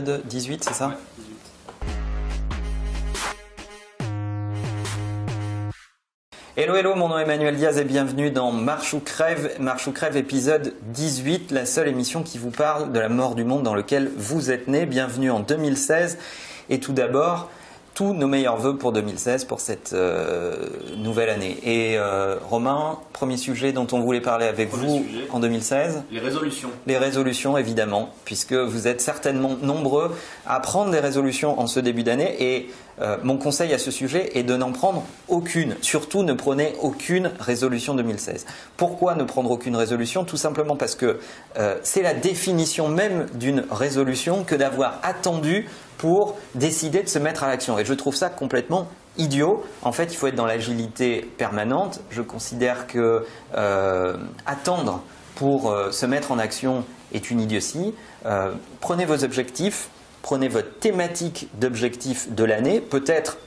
18, c'est ça? Ouais, 18. Hello, hello, mon nom est Emmanuel Diaz et bienvenue dans Marche ou Crève, Marche ou Crève épisode 18, la seule émission qui vous parle de la mort du monde dans lequel vous êtes né. Bienvenue en 2016 et tout d'abord, tous nos meilleurs voeux pour 2016, pour cette euh, nouvelle année. Et euh, Romain, premier sujet dont on voulait parler avec Premier vous sujet. en 2016 Les résolutions. les résolutions, évidemment, puisque vous êtes certainement nombreux à prendre des résolutions en ce début d'année. Et euh, mon conseil à ce sujet est de n'en prendre aucune. Surtout, ne prenez aucune résolution 2016. Pourquoi ne prendre aucune résolution? Tout simplement parce que c'est la définition même d'une résolution que d'avoir attendu pour décider de se mettre à l'action. Et je trouve ça complètement idiot. En fait, il faut être dans l'agilité permanente. Je considère que euh, attendre pour euh, se mettre en action est une idiotie. Euh, prenez vos objectifs, prenez votre thématique d'objectifs de l'année, peut-être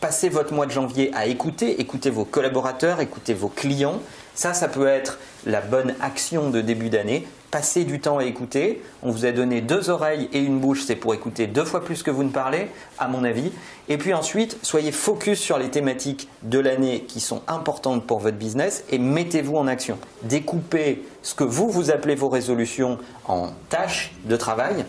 passez votre mois de janvier à écouter, écoutez vos collaborateurs, écoutez vos clients. Ça, ça peut être la bonne action de début d'année. Passez du temps à écouter. On vous a donné deux oreilles et une bouche, c'est pour écouter deux fois plus que vous ne parlez, à mon avis. Et puis ensuite, soyez focus sur les thématiques de l'année qui sont importantes pour votre business et mettez-vous en action. Découpez ce que vous, vous appelez vos résolutions en tâches de travail.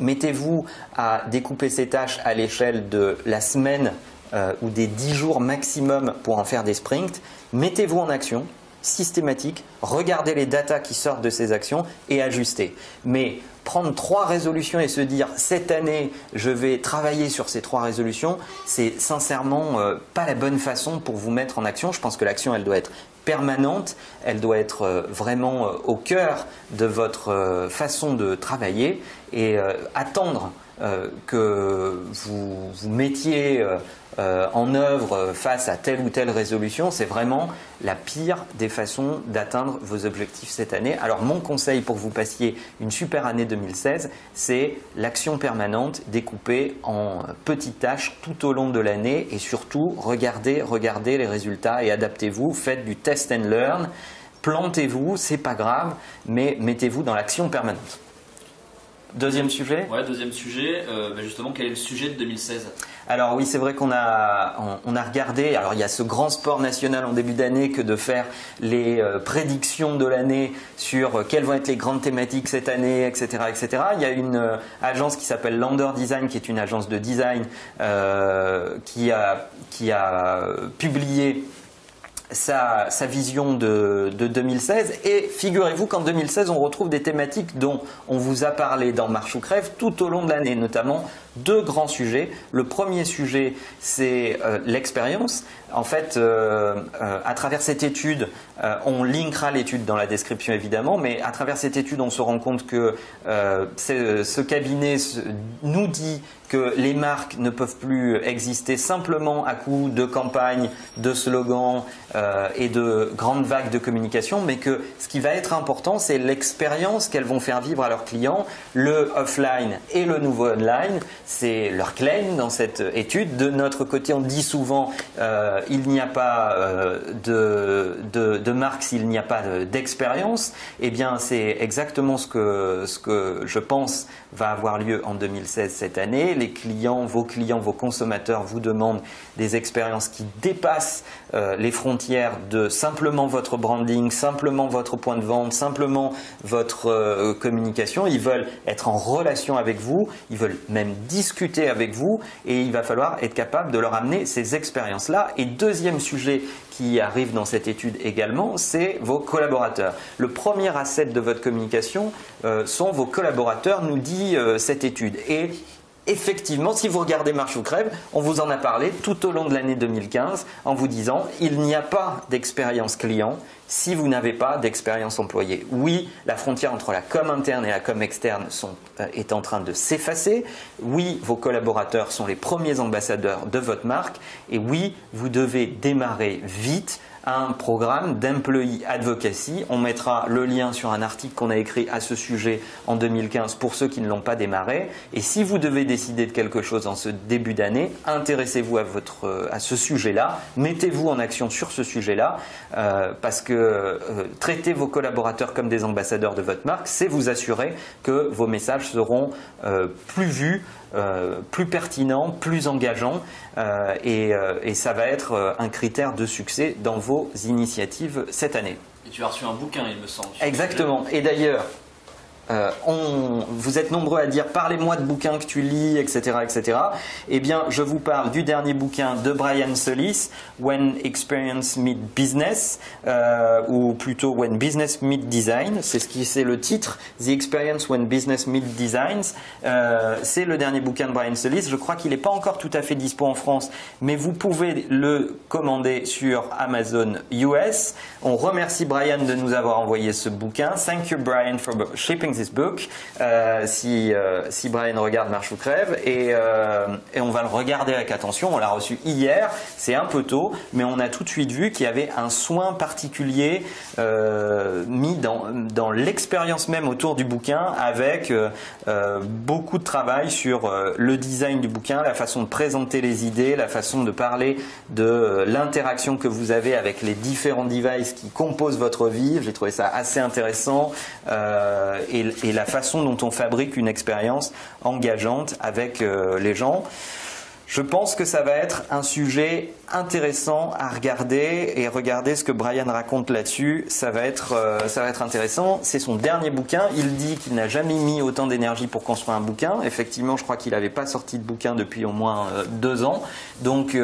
Mettez-vous à découper ces tâches à l'échelle de la semaine euh, ou des 10 jours maximum pour en faire des sprints. Mettez-vous en action, systématique, regardez les datas qui sortent de ces actions et ajustez. Mais prendre trois résolutions et se dire cette année je vais travailler sur ces trois résolutions, c'est sincèrement euh, pas la bonne façon pour vous mettre en action. Je pense que l'action elle doit être permanente, elle doit être euh, vraiment euh, au cœur de votre façon de travailler et attendre euh, que vous mettiez euh, en œuvre face à telle ou telle résolution, c'est vraiment la pire des façons d'atteindre vos objectifs cette année. Alors mon conseil pour que vous passiez une super année 2016, c'est l'action permanente découpée en petites tâches tout au long de l'année et surtout regardez, regardez les résultats et adaptez-vous, faites du test and learn, plantez-vous, c'est pas grave, mais mettez-vous dans l'action permanente. Deuxième sujet Ouais, deuxième sujet, euh, bah justement, quel est le sujet de 2016 Alors oui, c'est vrai qu'on a, on, on a regardé, alors il y a ce grand sport national en début d'année que de faire les euh, prédictions de l'année sur euh, quelles vont être les grandes thématiques cette année, etc. etc. Il y a une agence qui s'appelle Lander Design, qui est une agence de design, qui, a, qui a publié sa, sa vision de, de 2016 et figurez-vous qu'en 2016 on retrouve des thématiques dont on vous a parlé dans Marche ou Crève tout au long de l'année, notamment deux grands sujets. Le premier sujet c'est euh, l'expérience. En fait, euh, euh, à travers cette étude, on linkera l'étude dans la description évidemment, mais à travers cette étude on se rend compte que ce cabinet nous dit que les marques ne peuvent plus exister simplement à coup de campagnes, de slogans euh, et de grandes vagues de communication, mais que ce qui va être important, c'est l'expérience qu'elles vont faire vivre à leurs clients, le offline et le nouveau online. C'est leur claim dans cette étude. De notre côté, on dit souvent euh, il n'y a pas euh, de, de, de marque s'il n'y a pas de- d'expérience. Eh bien, c'est exactement ce que, ce que je pense va avoir lieu en 2016 cette année. Les clients, vos clients, vos consommateurs vous demandent des expériences qui dépassent euh, les frontières de simplement votre branding, simplement votre point de vente, simplement votre euh, communication. Ils veulent être en relation avec vous, ils veulent même discuter avec vous et il va falloir être capable de leur amener ces expériences-là. Et deuxième sujet qui arrive dans cette étude également, c'est vos collaborateurs. Le premier asset de votre communication euh, sont vos collaborateurs, nous dit euh, cette étude. Effectivement, si vous regardez Marche ou Crève, on vous en a parlé tout au long de l'année 2015 en vous disant il n'y a pas d'expérience client si vous n'avez pas d'expérience employée. Oui, la frontière entre la com interne et la com externe euh, est en train de s'effacer. Oui, vos collaborateurs sont les premiers ambassadeurs de votre marque. Et oui, vous devez démarrer vite un programme d'employee advocacy. On mettra le lien sur un article qu'on a écrit à ce sujet en 2015 pour ceux qui ne l'ont pas démarré. Et si vous devez décider de quelque chose en ce début d'année, intéressez-vous à, à ce sujet-là, mettez-vous en action sur ce sujet-là, euh, parce que euh, traiter vos collaborateurs comme des ambassadeurs de votre marque, c'est vous assurer que vos messages seront euh, plus vus, plus pertinents, plus engageants, et, et, ça va être un critère de succès dans vos initiatives cette année. Et tu as reçu un bouquin, il me semble. Exactement. Et d'ailleurs, euh, vous êtes nombreux à dire parlez-moi de bouquins que tu lis, etc., etc. Eh bien, je vous parle du dernier bouquin de Brian Solis, When Experience Meet Business, euh, ou plutôt When Business Meet Design. C'est ce qui c'est le titre, The Experience When Business Meet Designs. Euh, c'est le dernier bouquin de Brian Solis. Je crois qu'il n'est pas encore tout à fait dispo en France, mais vous pouvez le commander sur Amazon US. On remercie Brian de nous avoir envoyé ce bouquin. Thank you Brian for shipping this book, euh, si, euh, si Brian regarde Marche ou Crève, et, euh, et, on va le regarder avec attention. On l'a reçu hier, c'est un peu tôt, mais on a tout de suite vu qu'il y avait un soin particulier mis dans, dans l'expérience même autour du bouquin, avec beaucoup de travail sur le design du bouquin, la façon de présenter les idées, la façon de parler de l'interaction que vous avez avec les différents devices qui composent votre vie. J'ai trouvé ça assez intéressant et et, la façon dont on fabrique une expérience engageante avec euh, les gens. Je pense que ça va être un sujet intéressant à regarder et regarder ce que Brian raconte là-dessus. Ça va être, euh, ça va être intéressant. C'est son dernier bouquin. Il dit qu'il n'a jamais mis autant d'énergie pour construire un bouquin. Effectivement, je crois qu'il n'avait pas sorti de bouquin depuis au moins euh, deux ans. Donc,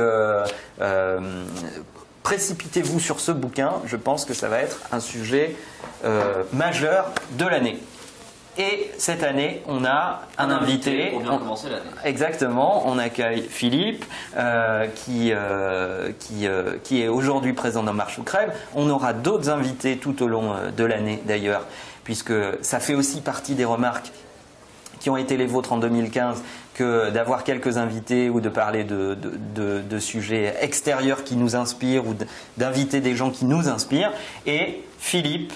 précipitez-vous sur ce bouquin. Je pense que ça va être un sujet majeur de l'année. Et cette année, on a un, invité. Pour bien commencer l'année. Exactement. On accueille Philippe, euh, qui, euh, qui, euh, qui, est aujourd'hui présent dans Marche ou Crève. On aura d'autres invités tout au long de l'année d'ailleurs, puisque ça fait aussi partie des remarques qui ont été les vôtres en 2015 d'avoir quelques invités ou de parler de, de, sujets extérieurs qui nous inspirent ou d'inviter des gens qui nous inspirent. Et Philippe,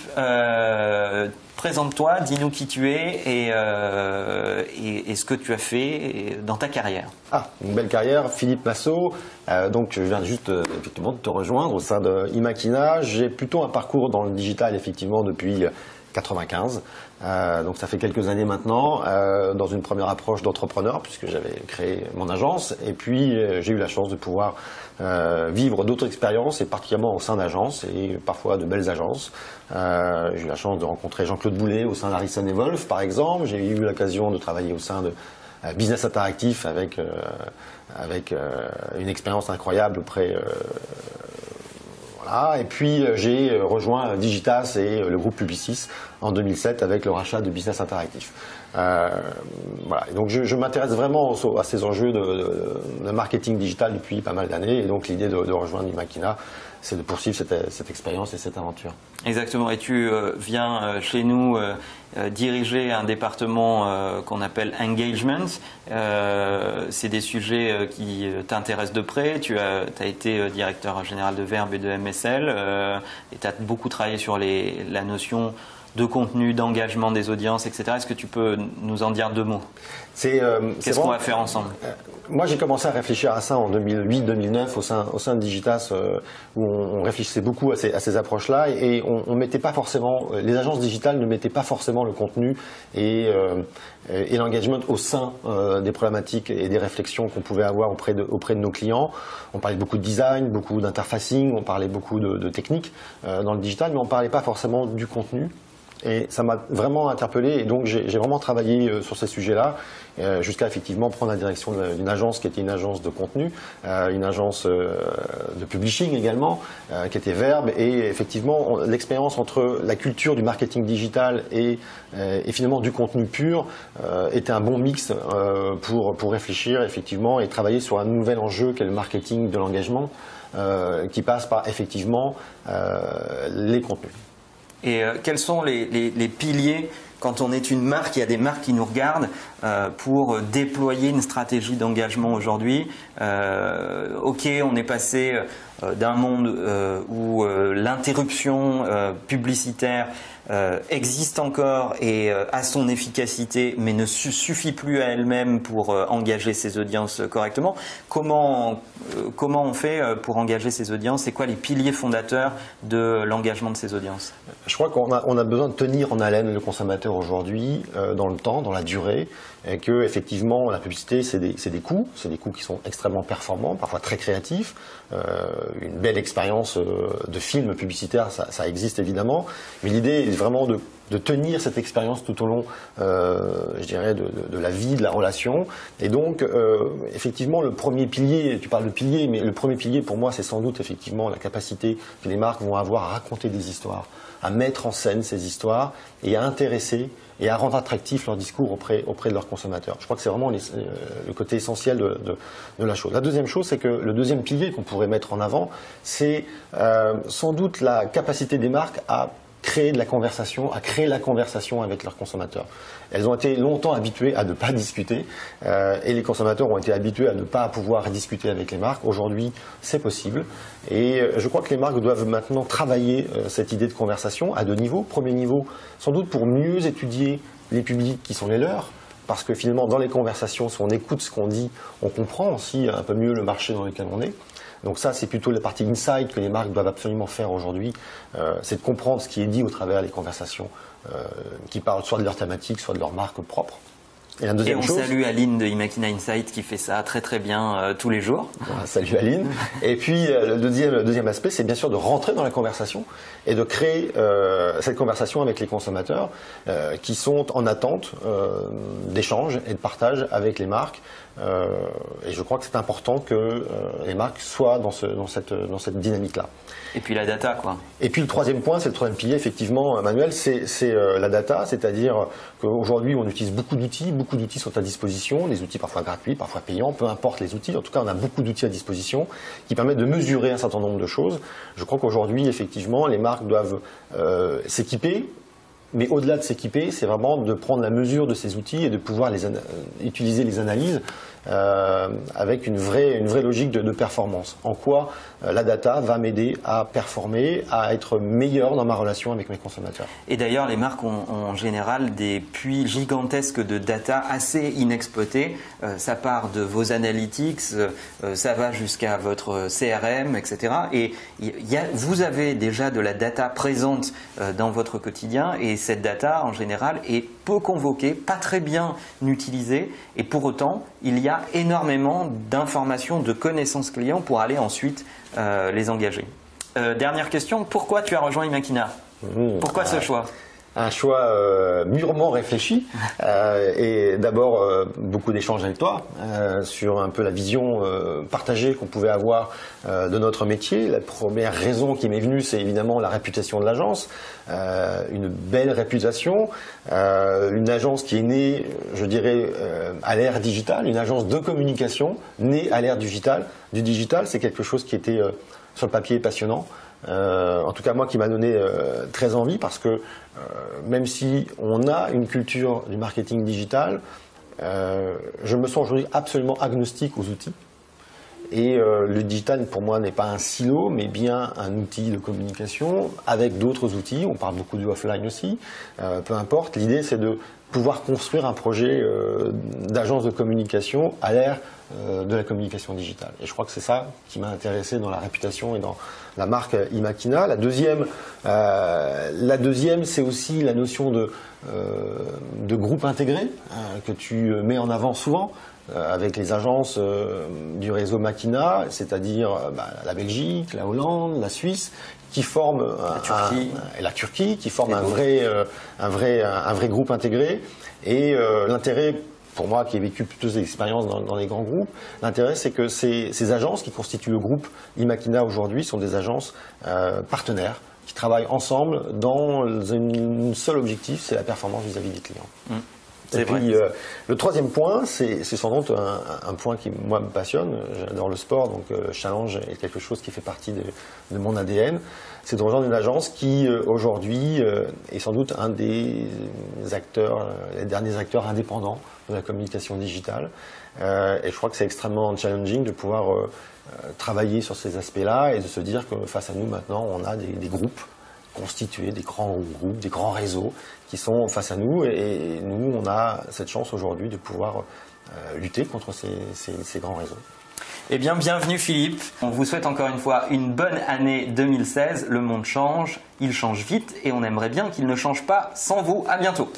Présente-toi, dis-nous qui tu es euh, et, et, ce que tu as fait dans ta carrière. Ah, une belle carrière, Philippe Massot. Euh, donc je viens juste euh, effectivement de te rejoindre au sein de Imakina. J'ai plutôt un parcours dans le digital effectivement depuis 95. Euh, donc ça fait quelques années maintenant, euh, dans une première approche d'entrepreneur, puisque j'avais créé mon agence. Et puis euh, j'ai eu la chance de pouvoir vivre d'autres expériences, et particulièrement au sein d'agences, et parfois de belles agences. j'ai eu la chance de rencontrer Jean-Claude Boulet au sein d'Harrison Wolf, par exemple. J'ai eu l'occasion de travailler au sein de Business Interactif avec, avec une expérience incroyable auprès et puis euh, j'ai euh, rejoint Digitas et euh, le groupe Publicis en 2007 avec le rachat de Business Interactif. voilà. donc je, m'intéresse vraiment à ces enjeux de, marketing digital depuis pas mal d'années et donc l'idée de, de rejoindre Imakina c'est de poursuivre cette, expérience et cette aventure. Exactement. Et tu euh, viens euh, chez nous euh, diriger un département qu'on appelle engagement. c'est des sujets qui t'intéressent de près. Tu as, été directeur général de Verbe et de MSL et tu as beaucoup travaillé sur la notion de contenu, d'engagement des audiences, etc. Est-ce que tu peux nous en dire deux mots? Qu'est-ce qu'on va faire ensemble? Moi, j'ai commencé à réfléchir à ça en 2008-2009 au sein, au sein de Digitas, euh, où on, réfléchissait beaucoup à ces, approches-là, et on, on, mettait pas forcément, euh, les agences digitales ne mettaient pas forcément le contenu et, euh, et l'engagement au sein des problématiques et des réflexions qu'on pouvait avoir auprès de, auprès de nos clients. On parlait beaucoup de design, beaucoup d'interfacing, on parlait beaucoup de, de techniques dans le digital, mais on parlait pas forcément du contenu. Et ça m'a vraiment interpellé et donc j'ai vraiment travaillé euh, sur ces sujets-là euh, jusqu'à effectivement prendre la direction d'une agence qui était une agence de contenu, euh, une agence de publishing également, qui était Verbe et effectivement l'expérience entre la culture du marketing digital et, finalement du contenu pur était un bon mix pour, pour réfléchir effectivement et travailler sur un nouvel enjeu qu'est le marketing de l'engagement qui passe par effectivement les contenus. Et euh, quels sont les, piliers quand on est une marque, il y a des marques qui nous regardent euh, pour déployer une stratégie d'engagement aujourd'hui. Euh, ok, on est passé euh, d'un monde où l'interruption publicitaire existe encore et a son efficacité, mais ne suffit plus à elle-même pour engager ses audiences correctement. Comment, comment on fait pour engager ses audiences? C'est quoi les piliers fondateurs de l'engagement de ces audiences? Je crois qu'on a, on a besoin de tenir en haleine le consommateur aujourd'hui dans le temps, dans la durée, et que effectivement la publicité c'est des, des, coûts, c'est des coûts qui sont extrêmement performants, parfois très créatifs. une belle expérience de film publicitaire, ça existe évidemment, mais l'idée est vraiment de, de, tenir cette expérience tout au long, euh, je dirais, de, de, la vie, de la relation. Et donc, euh, effectivement, le premier pilier, tu parles de pilier, mais le premier pilier pour moi, c'est sans doute effectivement la capacité que les marques vont avoir à raconter des histoires, à mettre en scène ces histoires et à intéresser et à rendre attractif leur discours auprès, auprès de leurs consommateurs. Je crois que c'est vraiment les, le côté essentiel de, de, de, la chose. La deuxième chose, c'est que le deuxième pilier qu'on pourrait mettre en avant, c'est euh, sans doute la capacité des marques à créer de la conversation, à créer la conversation avec leurs consommateurs. Elles ont été longtemps habituées à ne pas discuter euh, et les consommateurs ont été habitués à ne pas pouvoir discuter avec les marques. Aujourd'hui, c'est possible et euh, je crois que les marques doivent maintenant travailler euh, cette idée de conversation à deux niveaux. Premier niveau, sans doute pour mieux étudier les publics qui sont les leurs, parce que finalement, dans les conversations, si on écoute ce qu'on dit, on comprend aussi un peu mieux le marché dans lequel on est. Donc ça, c'est plutôt la partie inside que les marques doivent absolument faire aujourd'hui, euh, c'est de comprendre ce qui est dit au travers des conversations euh, qui parlent soit de leur thématique, soit de leur marque propre. Et, la deuxième et on chose, salue Aline de Imakina Insight qui fait ça très très bien euh, tous les jours. Voilà, salut Aline. et puis euh, le deuxième, le deuxième aspect, c'est bien sûr de rentrer dans la conversation et de créer euh, cette conversation avec les consommateurs qui sont en attente d'échanges et de partage avec les marques. Et je crois que c'est important que les marques soient dans, ce, dans cette, dans cette dynamique-là. Et puis la data, quoi. Et puis le troisième point, c'est le troisième pilier, effectivement, Manuel, c'est euh, la data, c'est-à-dire qu'aujourd'hui, on utilise beaucoup d'outils, beaucoup d'outils sont à disposition, des outils parfois gratuits, parfois payants, peu importe les outils. En tout cas, on a beaucoup d'outils à disposition qui permettent de mesurer un certain nombre de choses. Je crois qu'aujourd'hui, effectivement, les marques doivent euh, s'équiper mais au-delà de s'équiper, c'est vraiment de prendre la mesure de ces outils et de pouvoir les utiliser les analyses euh, avec une vraie, une vraie logique de, performance. En quoi euh, la data va m'aider à performer, à être meilleur dans ma relation avec mes consommateurs. Et d'ailleurs, les marques ont, en général des puits gigantesques de data assez inexploités. Euh, ça part de vos analytics, ça va jusqu'à votre CRM, etc. Et vous avez déjà de la data présente dans votre quotidien et cette data, en général, est peu convoquée, pas très bien utilisée. Et pour autant, il y a énormément d'informations, de connaissances clients pour aller ensuite euh, les engager. Euh, dernière question, pourquoi tu as rejoint Imakina? Mmh, Pourquoi ce choix? Un choix euh, mûrement réfléchi euh, et d'abord euh, beaucoup d'échanges avec toi euh, sur un peu la vision partagée qu'on pouvait avoir de notre métier. La première raison qui m'est venue, c'est évidemment la réputation de l'agence, une belle réputation, une agence qui est née, je dirais, à l'ère digitale, une agence de communication née à l'ère digitale. Du digital, c'est quelque chose qui était sur le papier passionnant. Euh, en tout cas moi qui m'a donné euh, très envie parce que euh, même si on a une culture du marketing digital, je me sens aujourd'hui absolument agnostique aux outils. Et euh, le digital pour moi n'est pas un silo, mais bien un outil de communication avec d'autres outils. On parle beaucoup du offline aussi. peu importe. L'idée c'est de pouvoir construire un projet d'agence de communication à l'ère de la communication digitale. Et je crois que c'est ça qui m'a intéressé dans la réputation et dans la marque Imakina. La deuxième, euh, deuxième, c'est aussi la notion de, euh, de groupe intégré euh, que tu mets en avant souvent avec les agences du réseau Makina, c'est-à-dire bah, la Belgique, la Hollande, la Suisse, qui forment la Turquie, un, la Turquie qui forment un vrai, un vrai, un vrai groupe intégré. Et l'intérêt pour moi qui ai vécu des expériences dans, dans, les grands groupes, l'intérêt c'est que ces, ces, agences qui constituent le groupe Imakina aujourd'hui sont des agences euh, partenaires qui travaillent ensemble dans un seul objectif, c'est la performance vis-à-vis -vis des clients. Mmh. Et puis, euh, le troisième point, c'est sans doute un, un point qui, moi, me passionne. J'adore le sport, donc euh, le challenge est quelque chose qui fait partie de, de mon ADN. C'est de rejoindre une agence qui, euh, aujourd'hui, est sans doute un des acteurs, les derniers acteurs indépendants de la communication digitale. Et je crois que c'est extrêmement challenging de pouvoir travailler sur ces aspects-là et de se dire que face à nous, maintenant, on a des, des groupes constitués, des grands groupes, des grands réseaux qui sont face à nous. Et, et nous, on a cette chance aujourd'hui de pouvoir euh, lutter contre ces, ces- ces grands réseaux. Eh bien, bienvenue Philippe. On vous souhaite encore une fois une bonne année 2016. Le monde change, il change vite et on aimerait bien qu'il ne change pas sans vous. À bientôt.